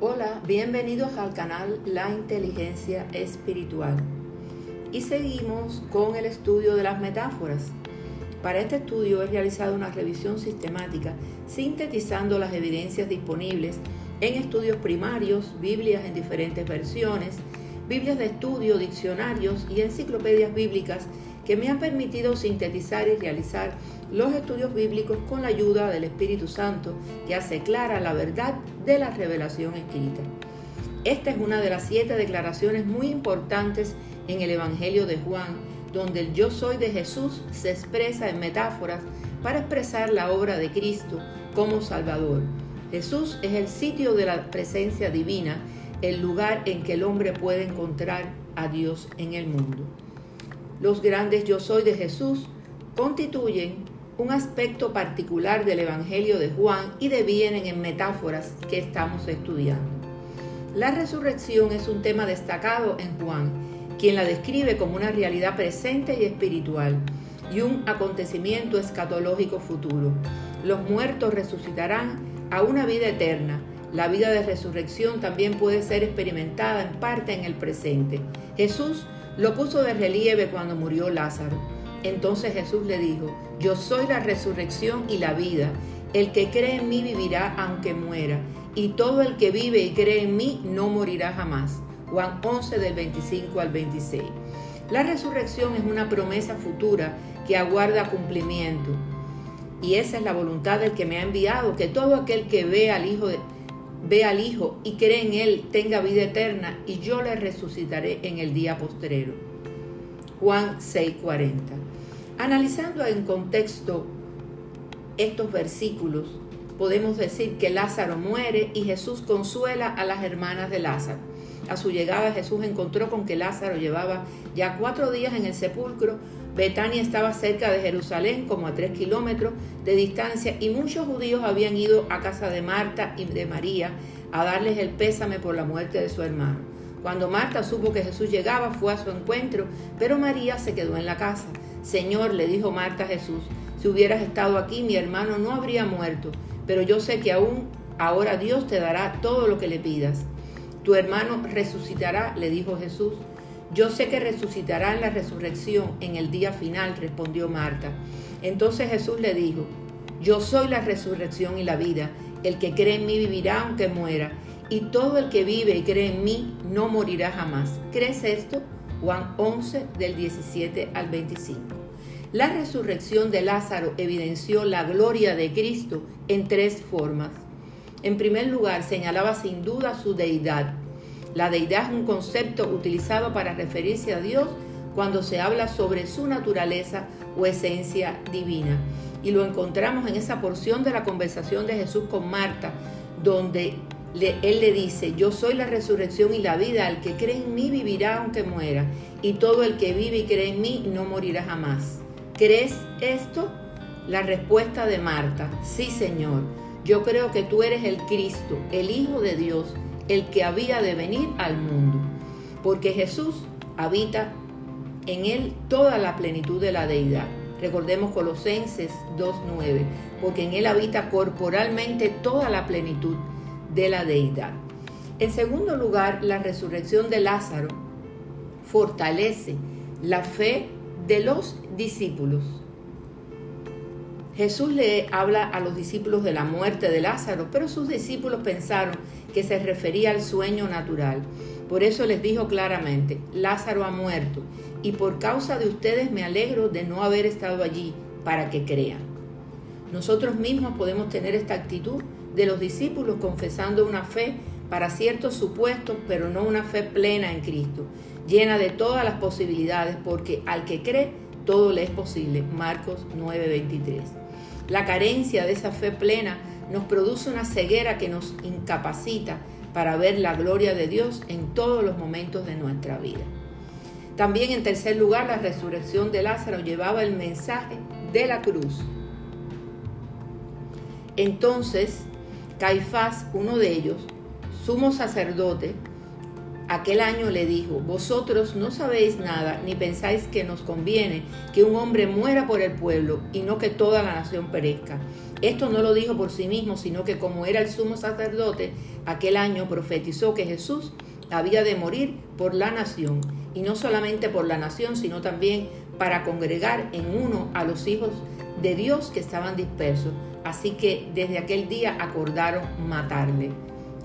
Hola, bienvenidos al canal La Inteligencia Espiritual. Y seguimos con el estudio de las metáforas. Para este estudio he realizado una revisión sistemática sintetizando las evidencias disponibles en estudios primarios, Biblias en diferentes versiones, Biblias de estudio, diccionarios y enciclopedias bíblicas que me han permitido sintetizar y realizar los estudios bíblicos con la ayuda del Espíritu Santo que hace clara la verdad de la revelación escrita. Esta es una de las siete declaraciones muy importantes en el Evangelio de Juan, donde el yo soy de Jesús se expresa en metáforas para expresar la obra de Cristo como Salvador. Jesús es el sitio de la presencia divina, el lugar en que el hombre puede encontrar a Dios en el mundo. Los grandes yo soy de Jesús constituyen un aspecto particular del Evangelio de Juan y devienen en metáforas que estamos estudiando. La resurrección es un tema destacado en Juan, quien la describe como una realidad presente y espiritual y un acontecimiento escatológico futuro. Los muertos resucitarán a una vida eterna. La vida de resurrección también puede ser experimentada en parte en el presente. Jesús lo puso de relieve cuando murió Lázaro. Entonces Jesús le dijo, yo soy la resurrección y la vida. El que cree en mí vivirá aunque muera, y todo el que vive y cree en mí no morirá jamás. Juan 11 del 25 al 26. La resurrección es una promesa futura que aguarda cumplimiento. Y esa es la voluntad del que me ha enviado, que todo aquel que ve al Hijo de, ve al Hijo y cree en Él tenga vida eterna y yo le resucitaré en el día postrero. Juan 6:40. Analizando en contexto estos versículos, podemos decir que Lázaro muere y Jesús consuela a las hermanas de Lázaro. A su llegada Jesús encontró con que Lázaro llevaba ya cuatro días en el sepulcro. Betania estaba cerca de Jerusalén, como a tres kilómetros de distancia, y muchos judíos habían ido a casa de Marta y de María a darles el pésame por la muerte de su hermano. Cuando Marta supo que Jesús llegaba, fue a su encuentro, pero María se quedó en la casa. Señor, le dijo Marta a Jesús, si hubieras estado aquí, mi hermano no habría muerto, pero yo sé que aún ahora Dios te dará todo lo que le pidas. Tu hermano resucitará, le dijo Jesús. Yo sé que resucitará en la resurrección en el día final, respondió Marta. Entonces Jesús le dijo, yo soy la resurrección y la vida. El que cree en mí vivirá aunque muera, y todo el que vive y cree en mí no morirá jamás. ¿Crees esto? Juan 11 del 17 al 25. La resurrección de Lázaro evidenció la gloria de Cristo en tres formas. En primer lugar, señalaba sin duda su deidad. La deidad es un concepto utilizado para referirse a Dios cuando se habla sobre su naturaleza o esencia divina. Y lo encontramos en esa porción de la conversación de Jesús con Marta, donde él le dice, yo soy la resurrección y la vida, el que cree en mí vivirá aunque muera, y todo el que vive y cree en mí no morirá jamás. ¿Crees esto? La respuesta de Marta, sí Señor yo creo que tú eres el Cristo, el Hijo de Dios, el que había de venir al mundo, porque Jesús habita en él toda la plenitud de la deidad. Recordemos Colosenses 2.9, porque en él habita corporalmente toda la plenitud de la deidad. En segundo lugar, la resurrección de Lázaro fortalece la fe de los discípulos. Jesús le habla a los discípulos de la muerte de Lázaro, pero sus discípulos pensaron que se refería al sueño natural. Por eso les dijo claramente, Lázaro ha muerto, y por causa de ustedes me alegro de no haber estado allí para que crean. Nosotros mismos podemos tener esta actitud de los discípulos confesando una fe para ciertos supuestos, pero no una fe plena en Cristo, llena de todas las posibilidades, porque al que cree, todo le es posible. Marcos 9:23. La carencia de esa fe plena nos produce una ceguera que nos incapacita para ver la gloria de Dios en todos los momentos de nuestra vida. También en tercer lugar, la resurrección de Lázaro llevaba el mensaje de la cruz. Entonces, Caifás, uno de ellos, sumo sacerdote, Aquel año le dijo, vosotros no sabéis nada, ni pensáis que nos conviene que un hombre muera por el pueblo y no que toda la nación perezca. Esto no lo dijo por sí mismo, sino que como era el sumo sacerdote, aquel año profetizó que Jesús había de morir por la nación, y no solamente por la nación, sino también para congregar en uno a los hijos de Dios que estaban dispersos. Así que desde aquel día acordaron matarle.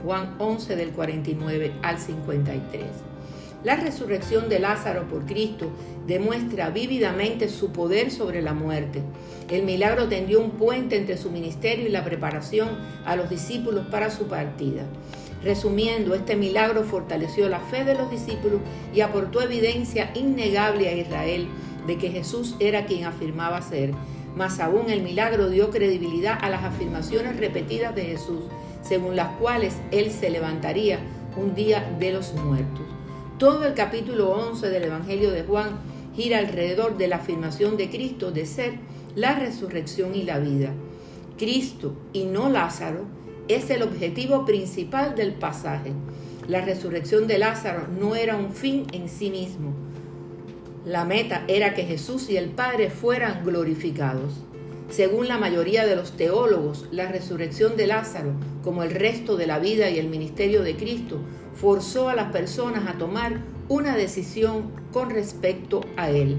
Juan 11 del 49 al 53. La resurrección de Lázaro por Cristo demuestra vívidamente su poder sobre la muerte. El milagro tendió un puente entre su ministerio y la preparación a los discípulos para su partida. Resumiendo, este milagro fortaleció la fe de los discípulos y aportó evidencia innegable a Israel de que Jesús era quien afirmaba ser. Más aún, el milagro dio credibilidad a las afirmaciones repetidas de Jesús según las cuales Él se levantaría un día de los muertos. Todo el capítulo 11 del Evangelio de Juan gira alrededor de la afirmación de Cristo de ser la resurrección y la vida. Cristo y no Lázaro es el objetivo principal del pasaje. La resurrección de Lázaro no era un fin en sí mismo. La meta era que Jesús y el Padre fueran glorificados. Según la mayoría de los teólogos, la resurrección de Lázaro, como el resto de la vida y el ministerio de Cristo, forzó a las personas a tomar una decisión con respecto a él.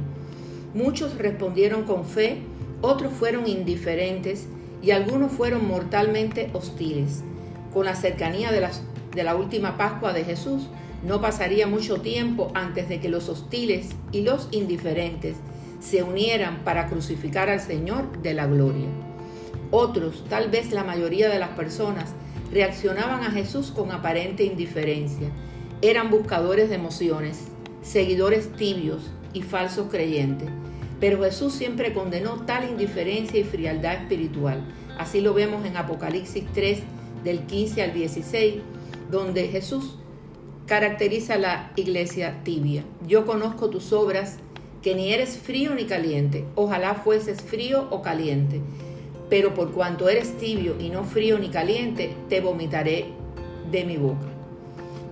Muchos respondieron con fe, otros fueron indiferentes y algunos fueron mortalmente hostiles. Con la cercanía de, de la última Pascua de Jesús, no pasaría mucho tiempo antes de que los hostiles y los indiferentes se unieran para crucificar al Señor de la gloria. Otros, tal vez la mayoría de las personas, reaccionaban a Jesús con aparente indiferencia. Eran buscadores de emociones, seguidores tibios y falsos creyentes. Pero Jesús siempre condenó tal indiferencia y frialdad espiritual. Así lo vemos en Apocalipsis 3 del 15 al 16, donde Jesús caracteriza la iglesia tibia. Yo conozco tus obras que ni eres frío ni caliente, ojalá fueses frío o caliente, pero por cuanto eres tibio y no frío ni caliente, te vomitaré de mi boca.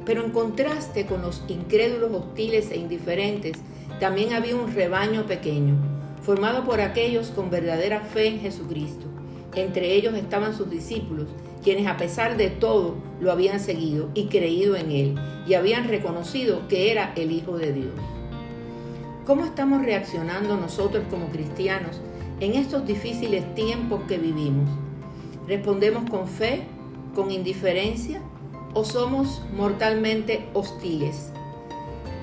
Pero en contraste con los incrédulos hostiles e indiferentes, también había un rebaño pequeño, formado por aquellos con verdadera fe en Jesucristo. Entre ellos estaban sus discípulos, quienes a pesar de todo lo habían seguido y creído en Él, y habían reconocido que era el Hijo de Dios. ¿Cómo estamos reaccionando nosotros como cristianos en estos difíciles tiempos que vivimos? ¿Respondemos con fe, con indiferencia o somos mortalmente hostiles?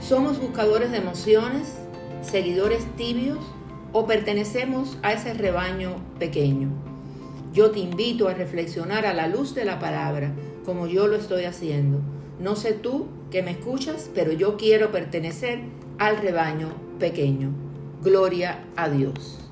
¿Somos buscadores de emociones, seguidores tibios o pertenecemos a ese rebaño pequeño? Yo te invito a reflexionar a la luz de la palabra, como yo lo estoy haciendo. No sé tú que me escuchas, pero yo quiero pertenecer al rebaño pequeño. Gloria a Dios.